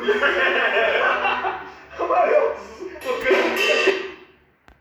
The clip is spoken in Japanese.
お前よ